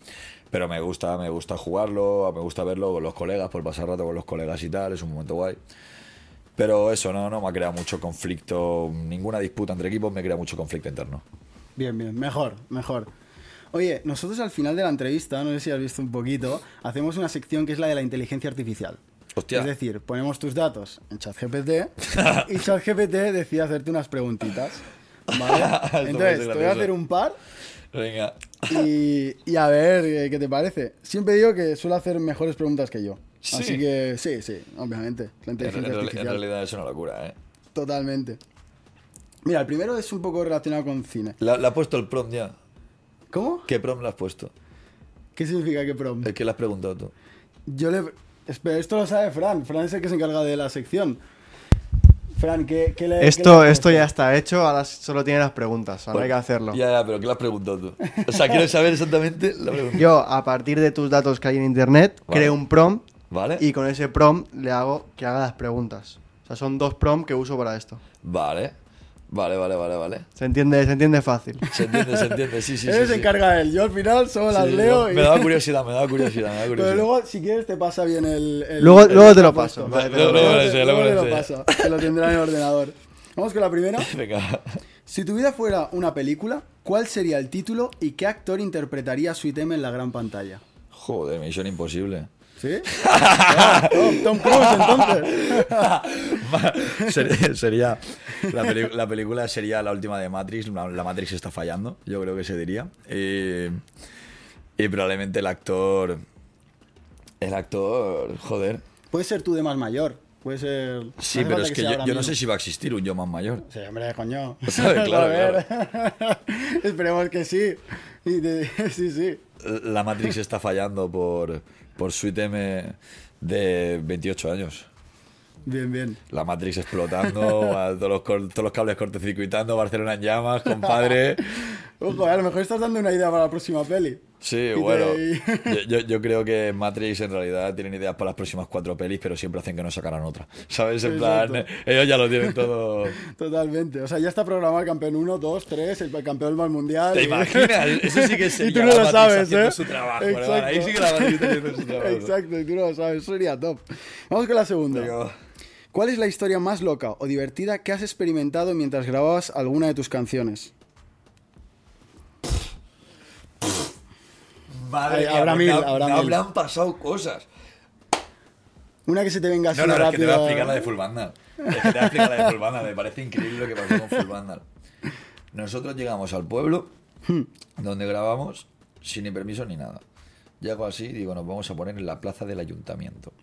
Pero me gusta, me gusta jugarlo, me gusta verlo con los colegas, por pasar rato con los colegas y tal, es un momento guay. Pero eso no, no me ha creado mucho conflicto, ninguna disputa entre equipos me crea mucho conflicto interno. Bien, bien, mejor, mejor. Oye, nosotros al final de la entrevista, no sé si has visto un poquito, hacemos una sección que es la de la inteligencia artificial. Hostia. Es decir, ponemos tus datos en ChatGPT y ChatGPT decide hacerte unas preguntitas. ¿Vale? Entonces, te voy a hacer un par Venga. y, y a ver eh, qué te parece. Siempre digo que suele hacer mejores preguntas que yo. Sí. Así que sí, sí, obviamente. La En, inteligencia en- en artificial. realidad es una locura, ¿eh? Totalmente. Mira, el primero es un poco relacionado con cine. ¿Le le has puesto el prom ya? ¿Cómo? ¿Qué prom le has puesto? ¿Qué significa que prom? ¿El que le has preguntado tú? Yo le. Espera, esto lo sabe Fran. Fran es el que se encarga de la sección. Fran, ¿qué, qué le. qué Esto, le has esto ya está hecho, ahora solo tiene las preguntas, ahora hay que hacerlo. Ya, ya, pero ¿qué le has preguntado tú? O sea, quiero saber exactamente la pregunta. Yo, a partir de tus datos que hay en internet, Vale. creo un prompt ¿Vale? y con ese prompt le hago que haga las preguntas. O sea, son dos prompts que uso para esto. Vale. Vale, vale, vale, vale. Se entiende, se entiende fácil. Se entiende, se entiende, sí, sí, Él sí. se sí. encarga él. Yo al final solo las Sí, leo yo- y. Me daba curiosidad, me daba curiosidad, me Pero curiosidad. luego, si quieres, te pasa bien el. el- Luego- el- luego te lo paso, vale, luego- luego te- lo paso, que lo tendrá en el ordenador. Vamos con la primera. Venga. Si tu vida fuera una película, ¿cuál sería el título y qué actor interpretaría a Sweet M en la gran pantalla? Joder, misión imposible. ¿Sí? Ah, Tom, Tom Cruise, entonces. sería, sería- la, película sería la última de Matrix. La, la Matrix está fallando, yo creo que se diría. Y, y probablemente el actor. El actor. Joder. Puede ser tú de más mayor. Puede ser. Sí, pero es que yo, no sé si va a existir un yo más mayor. Sí, hombre, coño. ¿Sabe? Claro, A ver. Esperemos que sí. Sí, sí. La Matrix está fallando por, por Sweet M de 28 años. Bien, bien. La Matrix explotando, todos, los, todos los cables cortocircuitando, Barcelona en llamas, compadre. Ojo, a lo mejor estás dando una idea para la próxima peli. Sí, Y bueno. y- Yo, yo- yo creo que Matrix en realidad tienen ideas para las próximas cuatro pelis, pero siempre hacen que no sacaran otra. ¿Sabes? En plan, ellos ya lo tienen todo. Totalmente. O sea, ya está programado el campeón 1, 2, 3, el campeón del mundial. ¿Te y- imaginas? Eso sí que Y sería tú no lo Matrix sabes, ¿eh? su trabajo. Exacto. hermano. Ahí sí que la Matrix haciendo su trabajo. Exacto, y tú no lo sabes. Eso sería top. Vamos con la segunda. Va. ¿Cuál es la historia más loca o divertida que has experimentado mientras grababas alguna de tus canciones? Madre Ay, habrá pues mil, me, habrá me mil. habrán pasado cosas. Una que se te venga así No, no, no, es que te voy a rápido. explicar la de Full Vandal. Es que te voy a explicar la de Full Vandal. Me parece increíble lo que pasó con Full Vandal. Nosotros llegamos al pueblo Hmm. donde grabamos sin ni permiso ni nada. Llego así y digo, nos vamos a poner en la plaza del ayuntamiento.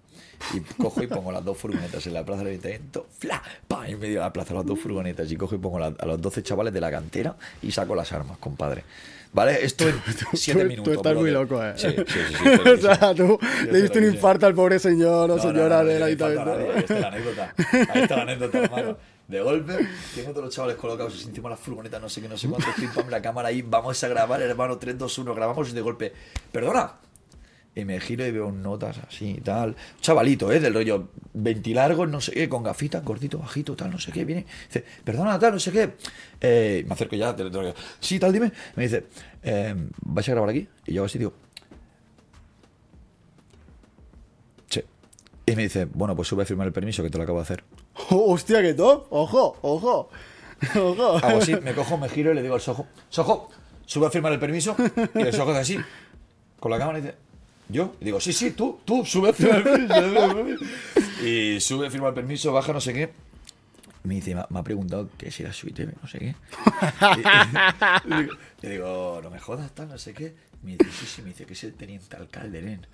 Y cojo y pongo las dos furgonetas en la plaza del ayuntamiento, ¡fla! ¡pa! En medio de la plaza las dos furgonetas. Y cojo y pongo la- a los 12 chavales de la cantera y saco las armas, compadre. ¿Vale? Esto en 7 tú minutos. estás muy loco, eh. Sí, sí, sí. sí, o sea, tú le diste un infarto al pobre señor o No, señora del no, no ayuntamiento. Ahí está la anécdota. Ahí está la anécdota, hermano. De golpe, tengo todos los chavales colocados encima de las furgonetas, no sé qué, no sé cuánto, pim pam, la cámara ahí, vamos a grabar, hermano, 3, 2, 1, grabamos y de golpe, perdona. Y me giro y veo notas así y tal. Chavalito, ¿eh? Del rollo ventilargos, no sé qué, con gafitas, gordito, bajito, tal, no sé qué. Viene, dice, perdona, tal, no sé qué. Eh, me acerco ya, del rollo, sí, tal, dime. Me dice, eh, ¿vais a grabar aquí? Y yo así digo, sí. Y me dice, bueno, pues sube a firmar el permiso que te lo acabo de hacer. Oh, hostia, qué top. Ojo, ojo. Ojo. Hago así, me cojo, me giro y le digo al Sojo, Sojo, sube a firmar el permiso. Y el Sojo hace así, con la cámara y dice, ¿yo? Y digo, sí, sí, tú, tú, sube a firmar el permiso. Y sube a firmar el permiso, baja, no sé qué. Me dice, me ha- me preguntado que si era suite, no sé qué. Y, y digo- le digo, no me jodas, tal, no sé qué. Me dice, sí, sí, me dice que es el teniente alcalde, nen.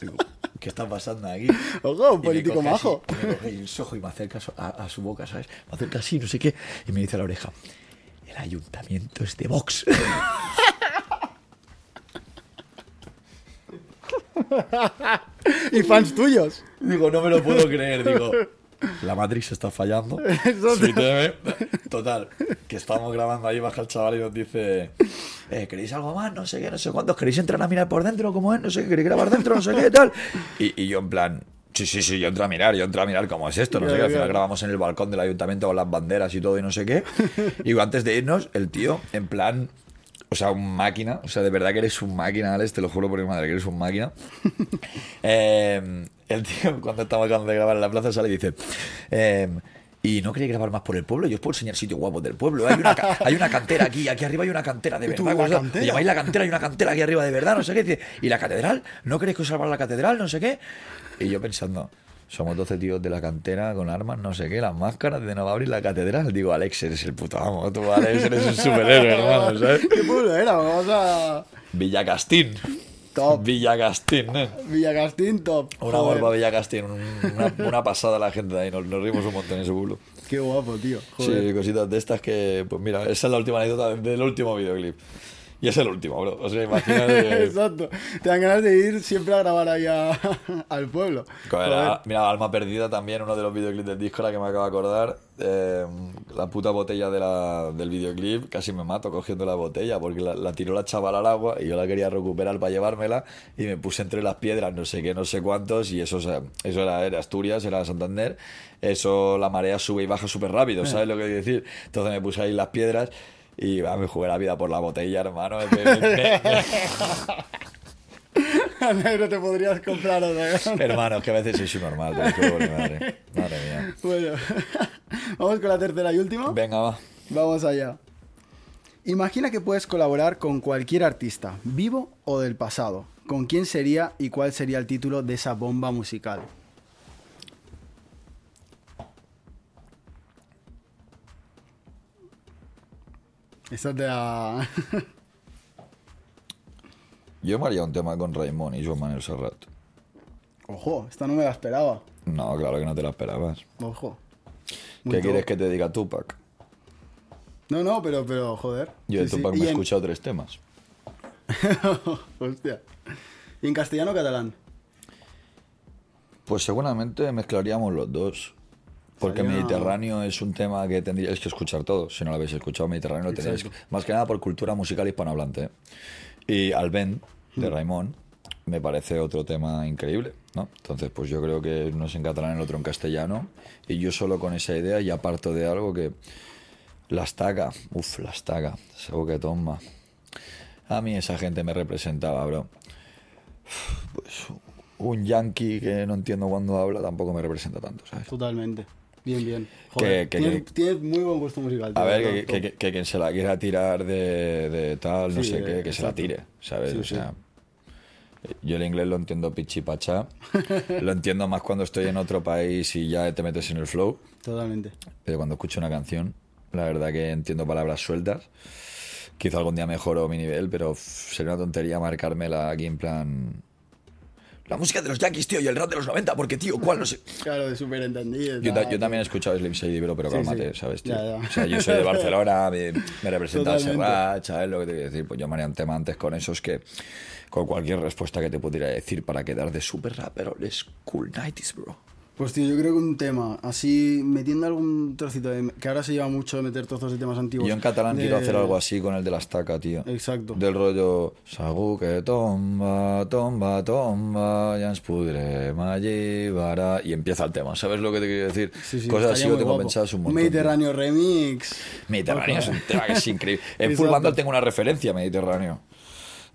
Digo, ¿qué está pasando aquí? Ojo, un me político así, majo. y me coge el sojo y me acerca a, a su boca, ¿sabes? Me acerca así, no sé qué, y me dice a la oreja, el ayuntamiento es de Vox. y fans tuyos. digo, no me lo puedo creer, digo, la Matrix está fallando. TV. Total, que estamos grabando ahí, baja el chaval y nos dice, eh, ¿queréis algo más? No sé qué, no sé cuántos, ¿queréis entrar a mirar por dentro? ¿Cómo es? No sé qué, ¿queréis grabar dentro? No sé qué, tal. Y, y yo en plan... Sí, sí, sí, yo entro a mirar, yo entro a mirar cómo es esto, no sé qué. Al final grabamos en el balcón del ayuntamiento con las banderas y todo y no sé qué. Y antes de irnos, el tío, en plan, o sea, un máquina, o sea, de verdad que eres un máquina, Alex, te lo juro por mi madre que eres un máquina. Eh, el tío, cuando estamos acabando de grabar en la plaza, sale y dice: eh, Y no queréis grabar más por el pueblo, yo os puedo enseñar sitios guapos del pueblo. Hay una, hay una cantera aquí, aquí arriba hay una cantera de verdad. la ¿cómo se- cantera? ¿Le llamáis la cantera? Hay una cantera aquí arriba de verdad, no sé qué. ¿Y la catedral? ¿No queréis que os salvar la catedral? No sé qué. Y yo pensando. Somos 12 tíos de la cantera con armas, no sé qué, las máscaras de no va a abrir la catedral. Digo, Alex, eres el puto amo. Tú, Alex, eres un superhéroe, hermano, ¿sabes? ¿Qué pueblo era? Vamos a. Villacastín. Top. Villacastín, ¿eh? Villagastín, top. Una barba Villacastín, un- una, una pasada la gente de ahí, nos, nos rimos un montón en ese pueblo. Qué guapo, tío. Joder. Sí, cositas de estas que, pues mira, esa es la última anécdota del último videoclip. Y es el último, bro. O sea, imagínate. Exacto. Te dan ganas de ir siempre a grabar ahí a- al pueblo. Ah, mira, Alma Perdida también, uno de los videoclips del disco, la que me acabo de acordar. eh, la puta botella de la- del videoclip, casi me mato cogiendo la botella, porque la, la tiró la chavala al agua y yo la quería recuperar para llevármela y me puse entre las piedras, no sé qué, no sé cuántos, y eso, o sea, eso era, era Asturias, era Santander. Eso, la marea sube y baja súper rápido, ¿sabes lo que quiero decir? Entonces me puse ahí las piedras. Y va, me jugué la vida por la botella, hermano. Negro, te podrías comprar otra. hermano, es que a veces soy subnormal, madre. Madre mía. Bueno, vamos con la tercera y última. Venga, va. Vamos allá. Imagina que puedes colaborar con cualquier artista, vivo o del pasado. ¿Con quién sería y cuál sería el título de esa bomba musical? Esa te la... Yo me haría un tema con Raimón y Joan Manuel Serrat. Ojo, esta no me la esperaba. No, claro que no te la esperabas. Ojo. ¿Qué quieres que te diga Tupac? No, no, pero, pero, joder. Yo de Sí. Tupac me he en- escuchado tres temas. Hostia. ¿Y en castellano o catalán? Pues seguramente mezclaríamos los dos. Porque Mediterráneo es un tema que tendríais que escuchar todos. Si no lo habéis escuchado, Mediterráneo lo tendríais Más que nada por cultura musical hispanohablante. Y Alben, de Hmm. Raimón, me parece otro tema increíble. ¿no? Entonces, pues yo creo que uno es en catalán, el otro en castellano. Y yo solo con esa idea ya parto de algo que. La estaca, uff, la estaca, algo que toma. A mí esa gente me representaba, bro. Pues un yankee que no entiendo cuando habla tampoco me representa tanto, ¿sabes? Totalmente. Bien, bien. Joder, que- tienes muy buen gusto musical. A ver, que, quien se la quiera tirar de, de tal, no Sí, sé eh, qué, que se la tire, ¿sabes? Sí, o sí. sea, yo el inglés lo entiendo pichipacha, lo entiendo más cuando estoy en otro país y ya te metes en el flow, Totalmente. pero cuando escucho una canción, la verdad que entiendo palabras sueltas. Quizá algún día mejoro mi nivel, pero sería una tontería marcármela aquí en plan... La música de los Yankees, tío, y el rap de los 90, porque, tío, ¿cuál? No sé. Claro, de súper entendido. Yo, ta- yo también he escuchado Slim Shady, pero, pero Sí, cálmate, sí. ¿sabes, tío? Ya, ya. O sea, yo soy de Barcelona, me, me representa. Serrat, ¿sabes lo que te quiero decir? Pues yo me haría un tema antes con esos que con cualquier respuesta que te pudiera decir para quedar de super rapper es cool 90s, bro. Pues tío, yo creo que un tema, así metiendo algún trocito de... Que ahora se lleva mucho de meter trozos de temas antiguos. Yo en catalán de- quiero hacer algo así con el de la estaca, tío. Exacto. Del rollo, Sagu que tomba, tomba, tomba, ya ens. Y empieza el tema, ¿sabes lo que te quiero decir? Sí, sí, Cosas así lo tengo pensadas un montón. tío. Mediterráneo remix. Mediterráneo es un tema que es increíble. En Full. Bundle tengo una referencia Mediterráneo.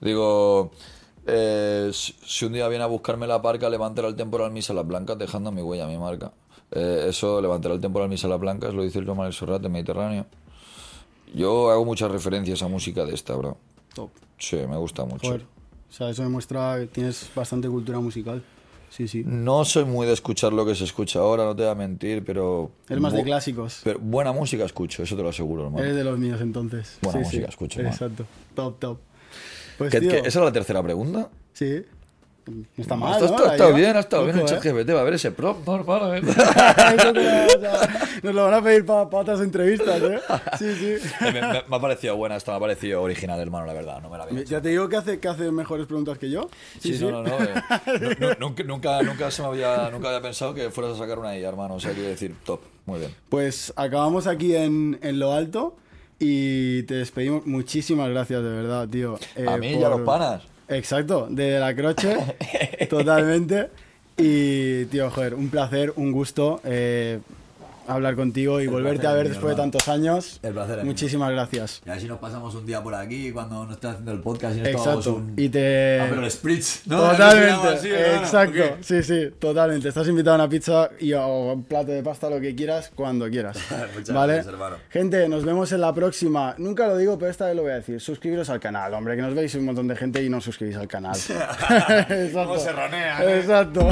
Digo, eh, si un día viene a buscarme la parca, levantará el temporal mis alas blancas dejando mi huella, mi marca. Eh, eso, levantará el temporal mis alas blancas, lo dice el Román el de Mediterráneo. Yo hago muchas referencias a música de esta, bro. Top. Sí, me gusta mucho. Joder. O sea, eso demuestra que tienes bastante cultura musical. Sí, sí. No soy muy de escuchar lo que se escucha ahora, no te voy a mentir, pero... Eres más de clásicos. Pero buena música escucho, eso te lo aseguro, hermano. Eres de los míos entonces. Buena Sí, música, sí. escucho, man. Exacto. Top, top. Pues ¿Qué- tío, qué- ¿Esa era la tercera pregunta? Sí. No está mal, Está, ¿no? está- La está lleva. bien, ha estado bien chat ¿eh? GPT. Va a ver ese prop, o sea, Nos lo van a pedir para otras entrevistas, ¿eh? Sí, sí. me, me- me ha parecido buena, esta me ha parecido original, hermano, la verdad. No me la había hecho. Ya te digo que hace, que hace mejores preguntas que yo. Sí, no, no, no. eh, nu- nu- nunca, nunca, nunca se me había, nunca había pensado que fueras a sacar una ahí, hermano. O sea, quiero decir, top. Muy bien. Pues acabamos aquí en, en lo alto y te despedimos. Muchísimas gracias, de verdad, tío. eh, a mí y a por- los panas. Exacto, de la croche, totalmente. Y, tío, joder, un placer, un gusto eh, hablar contigo y El volverte placer a ver después de tantos años. El placer mío. Muchísimas gracias. Y a ver si nos pasamos un día por aquí cuando no estés haciendo el podcast y nos Exacto. un... Y te... Ah, pero el Spritz, ¿no? Totalmente, así, exacto, sí, sí, totalmente. Estás invitado a una pizza y a o un plato de pasta, lo que quieras, cuando quieras. Muchas ¿Vale? gracias, hermano. Gente, nos vemos en la próxima. Nunca lo digo, pero esta vez lo voy a decir. Suscribiros al canal, hombre, que nos veis un montón de gente y no os suscribís al canal. Exacto. Ronea, ¿eh? Exacto.